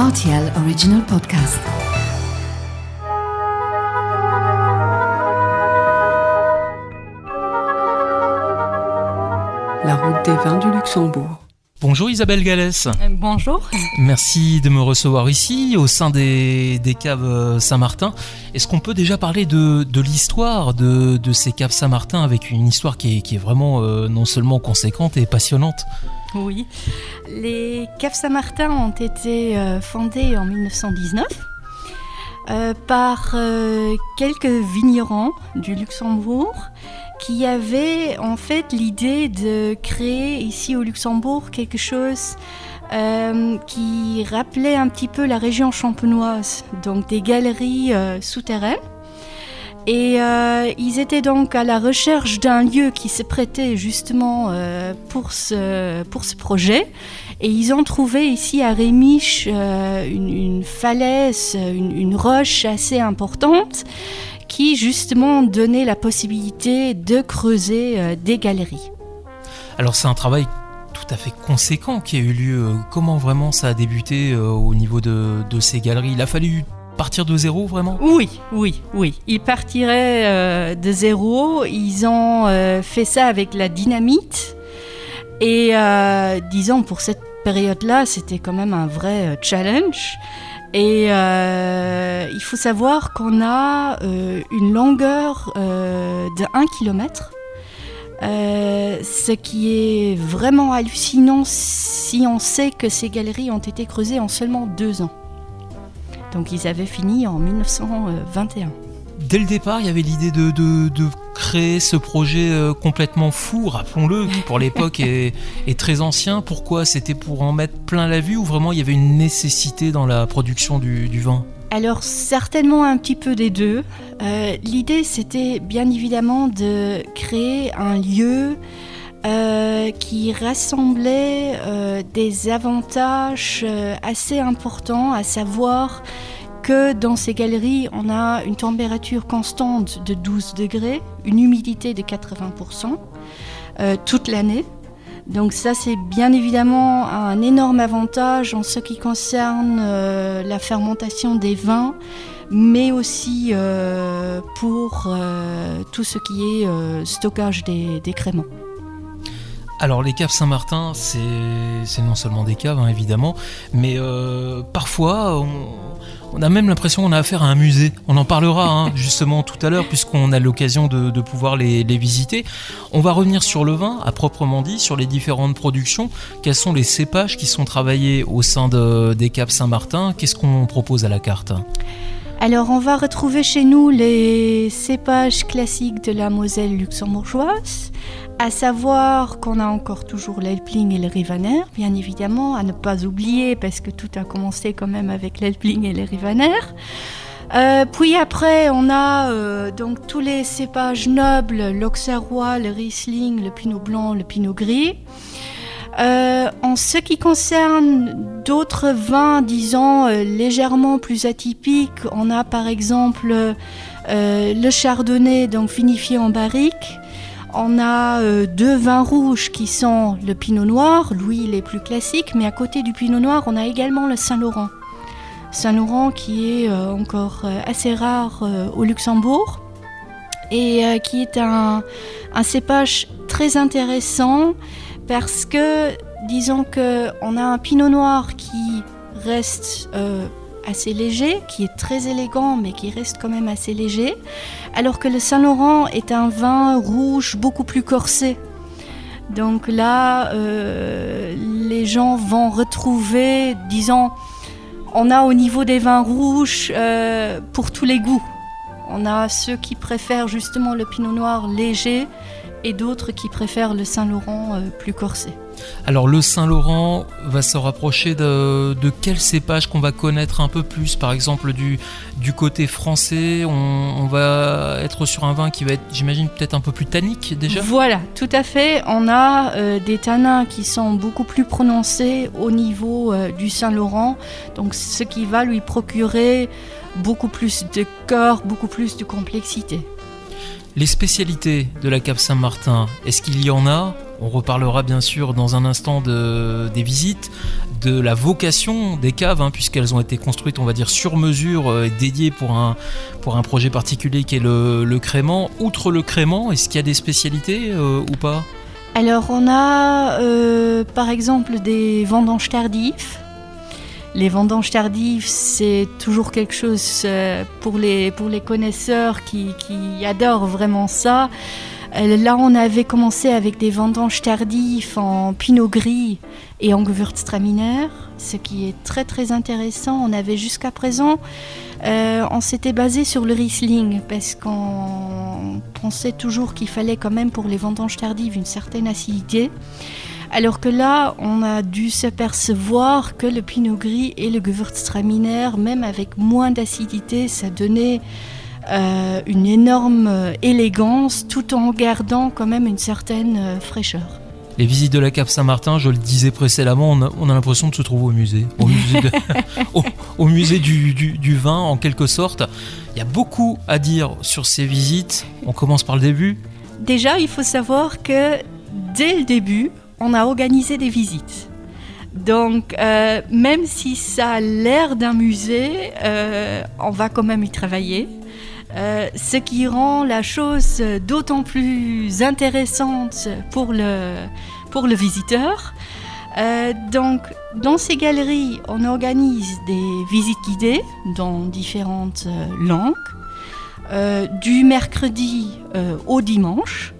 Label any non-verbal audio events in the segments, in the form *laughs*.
RTL Original Podcast. La route des vins du Luxembourg. Bonjour Isabelle Gallès. Euh, Bonjour. Merci de me recevoir ici au sein des, des caves euh, Saint-Martin. Est-ce qu'on peut déjà parler de, de l'histoire de, de ces caves Saint-Martin avec une histoire qui est, qui est vraiment euh, non seulement conséquente et passionnante? Oui. Les caves Saint-Martin ont été euh, fondées en 1919 euh, par euh, quelques vignerons du Luxembourg qui avaient en fait l'idée de créer ici au Luxembourg quelque chose qui rappelait un petit peu la région champenoise, donc des galeries souterraines. Et euh, ils étaient donc à la recherche d'un lieu qui se prêtait justement euh, pour, ce, pour ce projet. Et ils ont trouvé ici à Rémiche euh, une, falaise, une, une roche assez importante qui justement donnait la possibilité de creuser des galeries. Alors c'est un travail tout à fait conséquent qui a eu lieu. Comment vraiment ça a débuté au niveau de, de ces galeries? Il a fallu partir de zéro vraiment? Oui, oui, oui. Ils partiraient euh, de zéro. Ils ont euh, fait ça avec la dynamite. Et euh, disons, pour cette période-là, c'était quand même un vrai challenge. Et il faut savoir qu'on a une longueur de 1 km. ce qui est vraiment hallucinant si on sait que ces galeries ont été creusées en seulement deux ans. Donc ils avaient fini en 1921. Dès le départ, il y avait l'idée de, de- de créer ce projet euh, complètement fou, rappelons-le, qui pour *laughs* l'époque est, est très ancien. Pourquoi C'était pour en mettre plein la vue ou vraiment il y avait une nécessité dans la production du, du vin? Alors certainement un petit peu des deux. Euh, L'idée c'était bien évidemment de créer un lieu euh, qui rassemblait euh, des avantages euh, assez importants, à savoir que dans ces galeries, on a une température constante de 12 degrés, une humidité de 80% euh, toute l'année. Donc ça, c'est bien évidemment un énorme avantage en ce qui concerne la fermentation des vins, mais aussi pour tout ce qui est stockage des, des créments. Alors les caves Saint-Martin, c'est non seulement des caves hein, évidemment, mais euh, parfois on, on a même l'impression qu'on a affaire à un musée. On en parlera hein, *laughs* justement tout à l'heure puisqu'on a l'occasion de, de pouvoir les, les visiter. On va revenir sur le vin à proprement dit, sur les différentes productions. Quels sont les cépages qui sont travaillés au sein de- des caves Saint-Martin? Qu'est-ce qu'on propose à la carte? Alors, on va retrouver chez nous les cépages classiques de la Moselle luxembourgeoise, à savoir qu'on a encore toujours l'Elpling et le Rivaner, bien évidemment, à ne pas oublier parce que tout a commencé quand même avec l'Elpling et le Rivaner. Euh, puis après, on a euh, donc tous les cépages nobles, l'Auxerrois, le Riesling, le Pinot Blanc, le Pinot Gris. Euh, en ce qui concerne d'autres vins, disons, euh, légèrement plus atypiques, on a par exemple euh, le chardonnay, donc vinifié en barrique. On a deux vins rouges qui sont le pinot noir, lui il est plus classique, mais à côté du pinot noir, on a également le Saint-Laurent. Saint-Laurent qui est encore assez rare au Luxembourg et qui est un, un cépage très intéressant parce que disons que on a un pinot noir qui reste euh, assez léger, qui est très élégant mais qui reste quand même assez léger, alors que le Saint-Laurent est un vin rouge beaucoup plus corsé. Donc là, euh, les gens vont retrouver, disons, on a au niveau des vins rouges euh, pour tous les goûts. On a ceux qui préfèrent justement le pinot noir léger et d'autres qui préfèrent le Saint-Laurent euh, plus corsé. Alors le Saint-Laurent va se rapprocher de, de quel cépage qu'on va connaître un peu plus? Par exemple du, du côté français, on, on va être sur un vin qui va être, j'imagine, peut-être un peu plus tannique déjà? Voilà, tout à fait. On a euh, des tanins qui sont beaucoup plus prononcés au niveau euh, du Saint-Laurent, donc ce qui va lui procurer beaucoup plus de corps, beaucoup plus de complexité. Les spécialités de la Cave Saint-Martin, est-ce qu'il y en a? On reparlera bien sûr dans un instant de, des visites, de la vocation des caves, hein, puisqu'elles ont été construites, on va dire, sur mesure euh, et dédiées pour un, pour un projet particulier qui est le, le crément. Outre le crément, est-ce qu'il y a des spécialités euh, ou pas? Alors on a euh, par exemple des vendanges tardifs. Les vendanges tardives, c'est toujours quelque chose euh, pour, les, pour les connaisseurs qui, qui adorent vraiment ça. Euh, Là, on avait commencé avec des vendanges tardives en pinot gris et en Gewürztraminer, ce qui est très très intéressant. On avait jusqu'à présent, euh, on s'était basé sur le Riesling parce qu'on pensait toujours qu'il fallait quand même pour les vendanges tardives une certaine acidité. Alors que là, on a dû s'apercevoir que le pinot gris et le Gewürztraminer, même avec moins d'acidité, ça donnait euh, une énorme euh, élégance tout en gardant quand même une certaine euh, fraîcheur. Les visites de la Cave Saint-Martin, je le disais précédemment, on a, on a l'impression de se trouver au musée. Au musée, de- *laughs* au- au musée du, du- du vin, en quelque sorte. Il y a beaucoup à dire sur ces visites. On commence par le début. Déjà, il faut savoir que dès le début, on a organisé des visites. Donc, euh, même si ça a l'air d'un musée, euh, on va quand même y travailler. Euh, ce qui rend la chose d'autant plus intéressante pour le, pour le visiteur. Donc, dans ces galeries, on organise des visites guidées dans différentes langues, du mercredi au dimanche.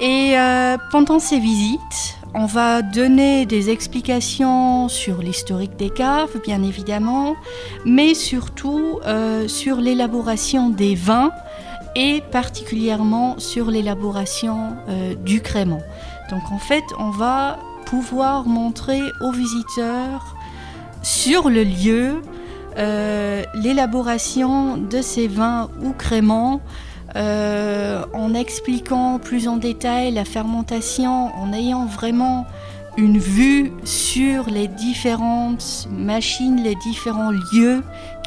Et euh, pendant ces visites, on va donner des explications sur l'historique des caves, bien évidemment, mais surtout euh, sur l'élaboration des vins et particulièrement sur l'élaboration euh, du crément. Donc en fait, on va pouvoir montrer aux visiteurs sur le lieu l'élaboration de ces vins ou créments en expliquant plus en détail la fermentation, en ayant vraiment une vue sur les différentes machines, les différents lieux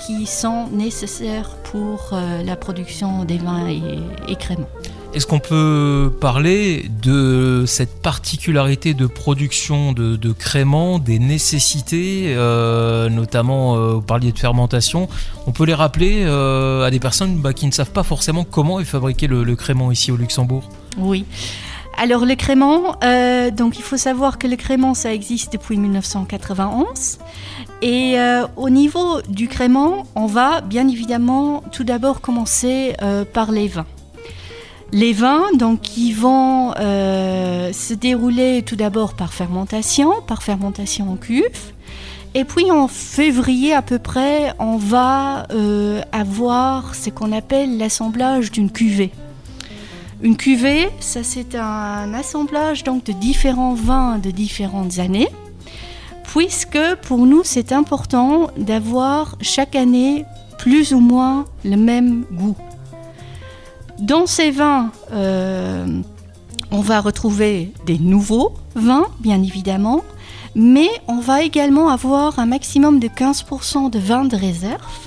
qui sont nécessaires pour euh, la production des vins et, et créments. Est-ce qu'on peut parler de cette particularité de production de, de créments, des nécessités, euh, notamment euh, vous parliez de fermentation On peut les rappeler euh, à des personnes bah, qui ne savent pas forcément comment est fabriqué le, le crément ici au Luxembourg? Oui. Alors le crément, euh, donc il faut savoir que le crément ça existe depuis 1991 et euh, au niveau du crément, on va bien évidemment tout d'abord commencer euh, par les vins. Les vins, donc, qui vont se dérouler tout d'abord par fermentation, par fermentation en cuve. Et puis en février à peu près, on va avoir ce qu'on appelle l'assemblage d'une cuvée. Une cuvée, ça c'est un assemblage donc de différents vins de différentes années, puisque pour nous c'est important d'avoir chaque année plus ou moins le même goût. Dans ces vins, euh, on va retrouver des nouveaux vins, bien évidemment, mais on va également avoir un maximum de 15% de vins de réserve,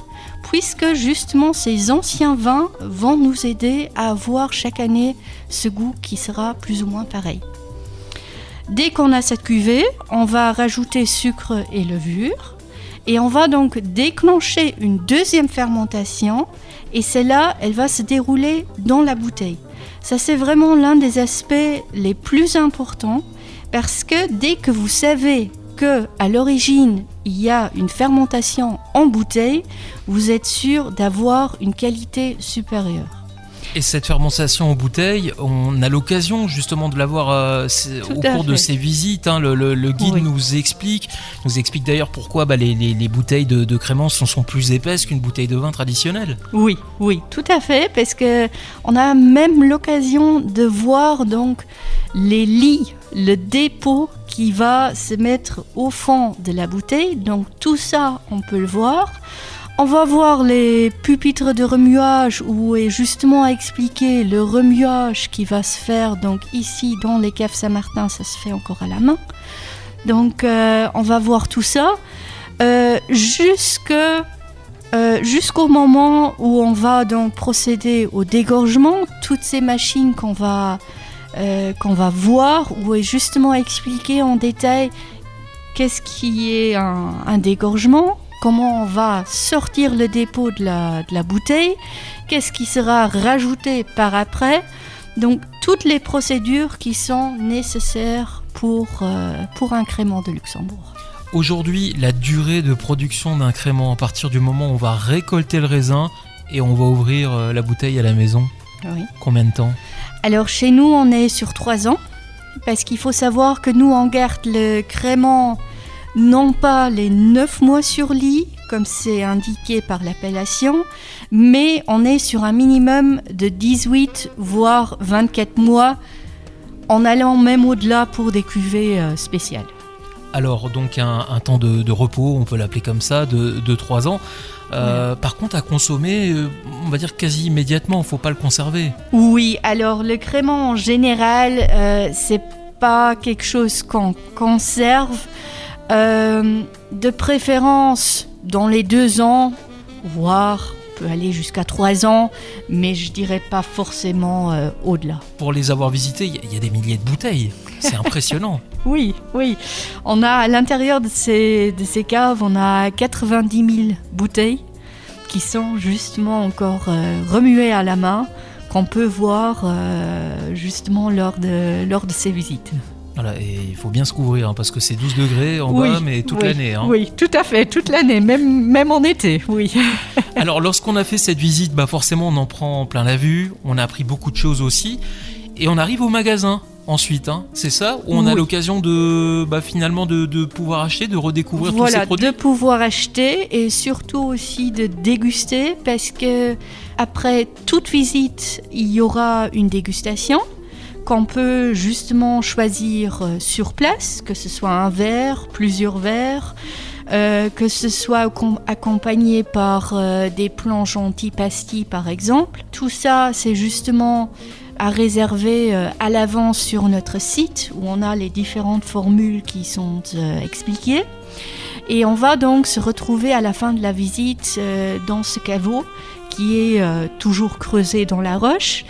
puisque justement ces anciens vins vont nous aider à avoir chaque année ce goût qui sera plus ou moins pareil. Dès qu'on a cette cuvée, on va rajouter sucre et levure, et on va donc déclencher une deuxième fermentation, et celle-là, elle va se dérouler dans la bouteille. Ça, c'est vraiment l'un des aspects les plus importants parce que dès que vous savez que à l'origine il y a une fermentation en bouteille, vous êtes sûr d'avoir une qualité supérieure. Et cette fermentation en bouteille, on a l'occasion justement de la voir euh, au cours de ces visites. hein. le, le- le guide Oui. nous explique, nous explique d'ailleurs pourquoi bah, les, les- les bouteilles de, de crémence sont, sont plus épaisses qu'une bouteille de vin traditionnelle. Oui, oui, tout à fait, parce que on a même l'occasion de voir donc les lits, le dépôt qui va se mettre au fond de la bouteille. Donc tout ça, on peut le voir. On va voir les pupitres de remuage où est justement expliqué le remuage qui va se faire. Donc ici, dans les caves Saint-Martin, ça se fait encore à la main. Donc euh, on va voir tout ça. Euh, euh, jusqu'au moment où on va donc procéder au dégorgement, toutes ces machines qu'on va qu'on va voir où est justement expliqué en détail qu'est-ce qui est un dégorgement, comment on va sortir le dépôt de la, de la bouteille, qu'est-ce qui sera rajouté par après. Donc toutes les procédures qui sont nécessaires pour, euh, pour un crément de Luxembourg. Aujourd'hui, la durée de production d'un crément à partir du moment où on va récolter le raisin et on va ouvrir euh, la bouteille à la maison, Oui. combien de temps? Alors chez nous, on est sur trois ans, parce qu'il faut savoir que nous, on garde le crément non pas les neuf mois sur lit, comme c'est indiqué par l'appellation, mais on est sur un minimum de 18 voire 24 mois, en allant même au-delà pour des cuvées euh, spéciales. Alors donc un, un temps de, de repos, on peut l'appeler comme ça, de, de 3 ans. Euh, Par contre à consommer, euh, on va dire quasi immédiatement, faut pas le conserver. Oui, alors le crément en général, euh, c'est pas quelque chose qu'on conserve. Euh, de préférence dans les deux ans, voire on peut aller jusqu'à trois ans, mais je dirais pas forcément euh, au-delà. Pour les avoir visités, il y, a- il y a des milliers de bouteilles. C'est *laughs* impressionnant. Oui, oui. On a à l'intérieur de ces, de ces caves, on a 90 000 bouteilles qui sont justement encore euh, remuées à la main, qu'on peut voir euh, justement lors de, lors de ces visites. Voilà, et il faut bien se couvrir hein, parce que c'est 12 degrés en Oui, bas, mais toute oui, l'année. hein. Oui, tout à fait, toute l'année, même, même en été, oui. *laughs* Alors lorsqu'on a fait cette visite, bah forcément on en prend plein la vue, on a appris beaucoup de choses aussi, et on arrive au magasin ensuite, hein, c'est ça? Où on a l'occasion de bah, finalement de, de pouvoir acheter, de redécouvrir tous voilà, ces produits? de pouvoir acheter et surtout aussi de déguster parce que après toute visite, il y aura une dégustation qu'on peut justement choisir euh, sur place, que ce soit un verre, plusieurs verres, euh, que ce soit accom- accompagné par euh, des planches anti-pastilles par exemple. Tout ça, c'est justement à réserver à l'avance sur notre site où on a les différentes formules qui sont expliquées. Et on va donc se retrouver à la fin de la visite dans ce caveau qui est euh, toujours creusé dans la roche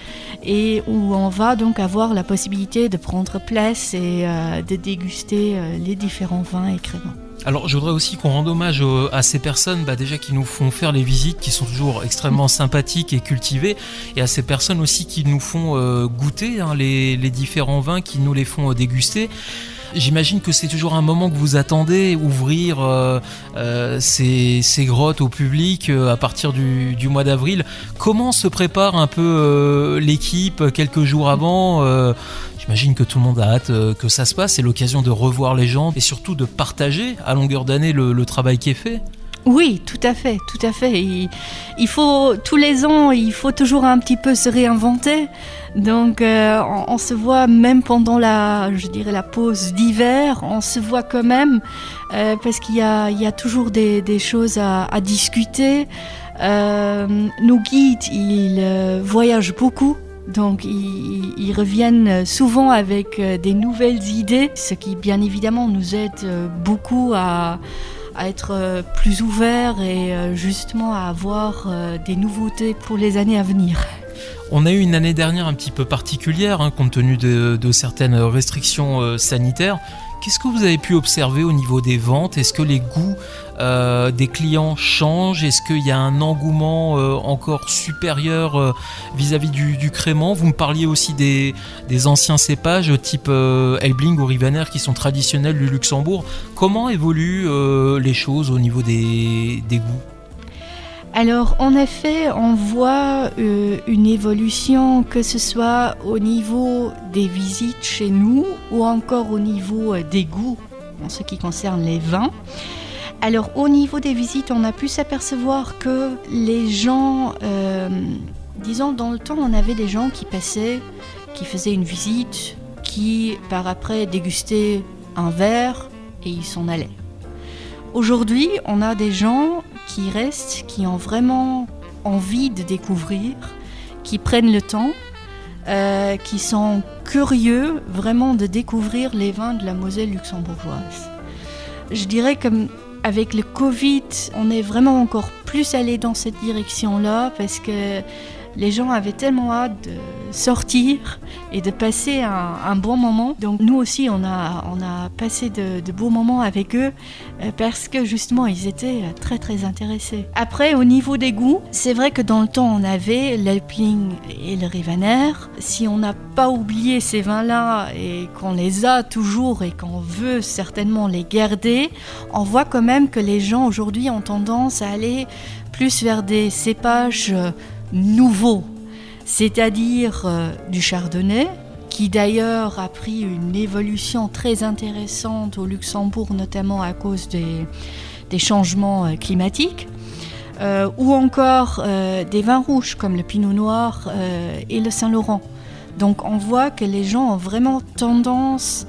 et où on va donc avoir la possibilité de prendre place et euh, de déguster euh, les différents vins et créments. Alors je voudrais aussi qu'on rende hommage à ces personnes bah, déjà qui nous font faire les visites, qui sont toujours extrêmement sympathiques et cultivées, et à ces personnes aussi qui nous font euh, goûter hein, les, les différents vins, qui nous les font euh, déguster. J'imagine que c'est toujours un moment que vous attendez, ouvrir euh, euh, ces, ces grottes au public euh, à partir du, du mois d'avril. Comment se prépare un peu l'équipe quelques jours avant J'imagine que tout le monde a hâte euh, que ça se passe. C'est l'occasion de revoir les gens et surtout de partager à longueur d'année le, travail qui est fait. Oui, tout à fait, tout à fait. Il, faut tous les ans, il faut toujours un petit peu se réinventer. Donc, euh, on, se voit même pendant la, je dirais la pause d'hiver, on se voit quand même euh, parce qu'il y a, toujours des, choses à, discuter. Nos guides, ils voyagent beaucoup. Donc ils, reviennent souvent avec euh, des nouvelles idées, ce qui bien évidemment nous aide euh, beaucoup à, être euh, plus ouverts et euh, justement à avoir euh, des nouveautés pour les années à venir. On a eu une année dernière un petit peu particulière, hein, compte tenu de, certaines restrictions euh, sanitaires. Qu'est-ce que vous avez pu observer au niveau des ventes? Est-ce que les goûts euh, des clients changent? Est-ce qu'il y a un engouement euh, encore supérieur euh, vis-à-vis du, crément? Vous me parliez aussi des, anciens cépages type Elbling ou Rivaner qui sont traditionnels du Luxembourg. Comment évoluent les choses au niveau des goûts? Alors en effet, on voit euh, une évolution que ce soit au niveau des visites chez nous ou encore au niveau euh, des goûts en ce qui concerne les vins. Alors au niveau des visites, on a pu s'apercevoir que les gens, euh, disons dans le temps, on avait des gens qui passaient, qui faisaient une visite, qui par après dégustaient un verre et ils s'en allaient. Aujourd'hui, on a des gens qui restent, qui ont vraiment envie de découvrir, qui prennent le temps, euh, qui sont curieux vraiment de découvrir les vins de la Moselle luxembourgeoise. Je dirais que avec le Covid, on est vraiment encore plus allé dans cette direction-là parce que les gens avaient tellement hâte de sortir et de passer un, bon moment. Donc nous aussi, on a, passé de, beaux moments avec eux euh, parce que justement, ils étaient très très intéressés. Après, au niveau des goûts, c'est vrai que dans le temps, on avait l'Elpling et le Rivaner. Si on n'a pas oublié ces vins-là et qu'on les a toujours et qu'on veut certainement les garder, on voit quand même que les gens aujourd'hui ont tendance à aller plus vers des cépages euh, nouveaux, c'est-à-dire euh, du chardonnay, qui d'ailleurs a pris une évolution très intéressante au Luxembourg, notamment à cause des, changements euh, climatiques, ou encore des vins rouges comme le Pinot Noir et le Saint-Laurent. Donc on voit que les gens ont vraiment tendance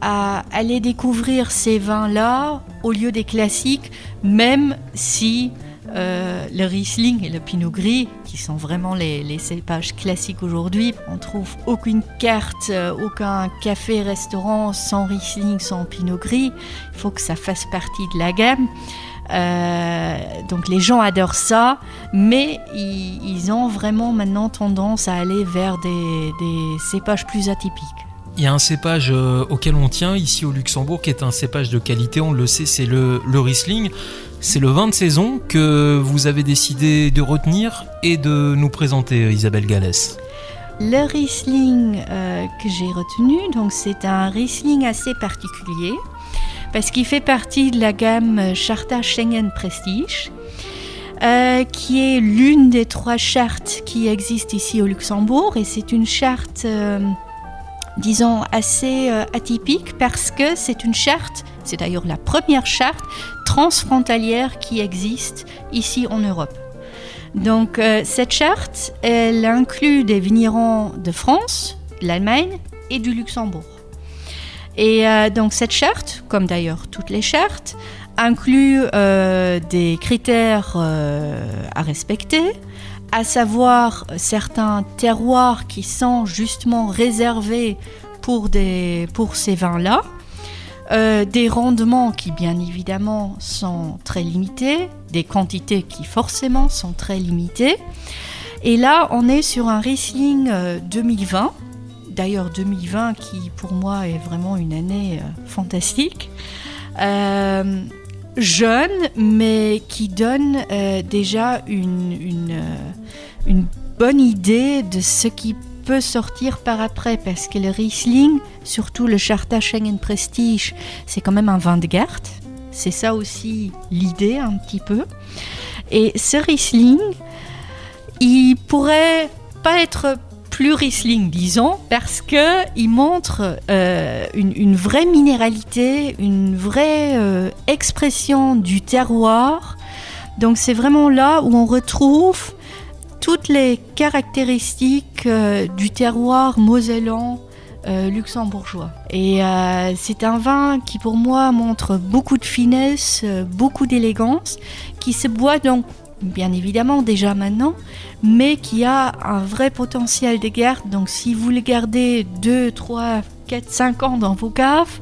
à aller découvrir ces vins-là au lieu des classiques, même si euh, le Riesling et le Pinot Gris, qui sont vraiment les, cépages classiques aujourd'hui, on trouve aucune carte, euh, aucun café-restaurant sans Riesling, sans Pinot Gris. Il faut que ça fasse partie de la gamme. Euh, donc les gens adorent ça, mais ils, ont vraiment maintenant tendance à aller vers des cépages plus atypiques. Il y a un cépage auquel on tient ici au Luxembourg qui est un cépage de qualité, on le sait, c'est le, Riesling. C'est le vin de saison que vous avez décidé de retenir et de nous présenter, Isabelle Gallès. Le Riesling euh, que j'ai retenu, donc c'est un Riesling assez particulier parce qu'il fait partie de la gamme Charta Schengen Prestige. Euh, qui est l'une des trois chartes qui existent ici au Luxembourg et c'est une charte disons, assez euh, atypique parce que c'est une charte, c'est d'ailleurs la première charte transfrontalière qui existe ici en Europe. Donc euh, cette charte, elle inclut des vignerons de France, de l'Allemagne et du Luxembourg. Et euh, donc cette charte, comme d'ailleurs toutes les chartes, inclut des critères à respecter, à savoir certains terroirs qui sont justement réservés pour, des, pour ces vins-là, euh, des rendements qui bien évidemment sont très limités, des quantités qui forcément sont très limitées. Et là, on est sur un Riesling 2020, euh, d'ailleurs 2020 qui pour moi est vraiment une année euh, fantastique jeune, mais qui donne déjà une, une, bonne idée de ce qui peut sortir par après, parce que le Riesling, surtout le Charta Schengen Prestige, c'est quand même un vin de garde. C'est ça aussi l'idée un petit peu. Et ce Riesling, il pourrait pas être plus Riesling, disons, parce que il montre euh, une, vraie minéralité, une vraie euh, expression du terroir. Donc c'est vraiment là où on retrouve toutes les caractéristiques euh, du terroir mosellan luxembourgeois. Et c'est un vin qui pour moi montre beaucoup de finesse, beaucoup d'élégance, qui se boit donc bien évidemment déjà maintenant, mais qui a un vrai potentiel de garde. Donc si vous le gardez 2, 3, 4, 5 ans dans vos caves,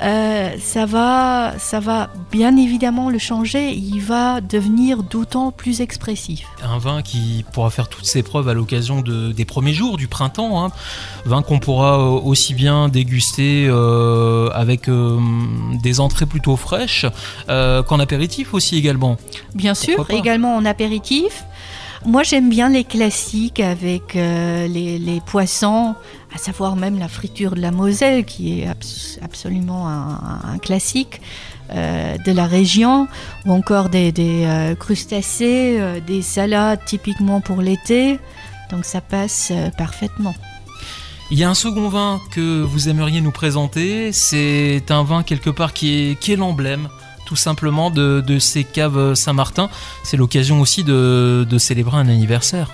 euh, ça, va, ça va bien évidemment le changer, il va devenir d'autant plus expressif. Un vin qui pourra faire toutes ses preuves à l'occasion de, des premiers jours du printemps, hein. vin qu'on pourra euh, aussi bien déguster euh, avec des entrées plutôt fraîches qu'en apéritif aussi également. Bien sûr, également en apéritif. Moi, j'aime bien les classiques avec euh, les, poissons, à savoir même la friture de la Moselle, qui est absolument un, classique euh, de la région, ou encore des, euh, crustacés, des salades typiquement pour l'été. Donc ça passe parfaitement. Il y a un second vin que vous aimeriez nous présenter. C'est un vin quelque part qui est l'emblème tout simplement de, ces caves Saint-Martin. C'est l'occasion aussi de, célébrer un anniversaire.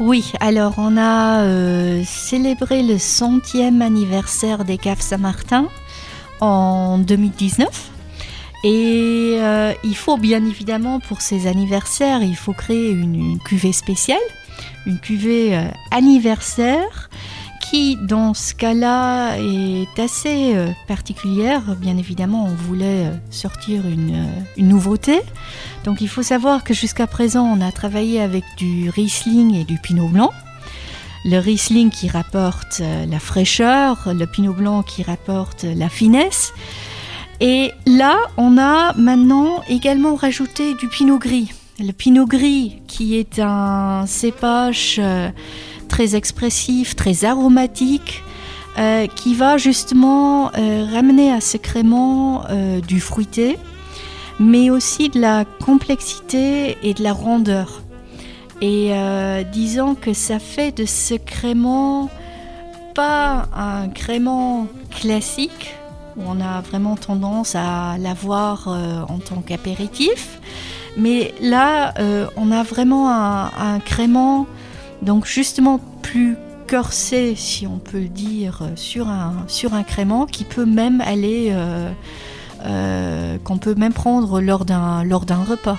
Oui, alors on a euh, célébré le centième anniversaire des caves Saint-Martin en 2019. Et euh, il faut bien évidemment pour ces anniversaires, il faut créer une, cuvée spéciale, une cuvée euh, anniversaire qui, dans ce cas-là, est assez euh, particulière. Bien évidemment, on voulait euh, sortir une, euh, une nouveauté. Donc il faut savoir que jusqu'à présent, on a travaillé avec du Riesling et du Pinot Blanc. Le Riesling qui rapporte la fraîcheur, le Pinot Blanc qui rapporte la finesse. Et là, on a maintenant également rajouté du Pinot Gris. Le Pinot Gris qui est un cépage très expressif, très aromatique, euh, qui va justement ramener à ce crément du fruité, mais aussi de la complexité et de la rondeur. Et euh, disons que ça fait de ce crément pas un crément classique, où on a vraiment tendance à l'avoir euh, en tant qu'apéritif, mais là, euh, on a vraiment un, un, crément, donc justement plus corsé, si on peut le dire, sur un, sur un crément qui peut même aller euh, qu'on peut même prendre lors d'un lors d'un repas,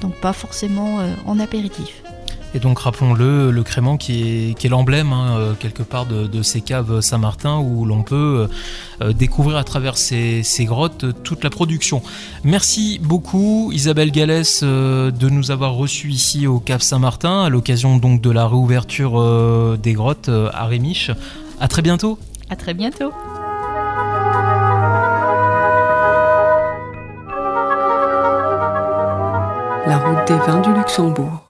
donc pas forcément euh, en apéritif. Et donc rappelons-le, le crément qui est, l'emblème hein, euh, quelque part de, ces caves Saint-Martin où l'on peut découvrir à travers ces, grottes toute la production. Merci beaucoup Isabelle Gallès de nous avoir reçus ici au cave Saint-Martin à l'occasion donc de la réouverture des grottes à Rémiche. À très bientôt. À très bientôt. la route des vins du Luxembourg.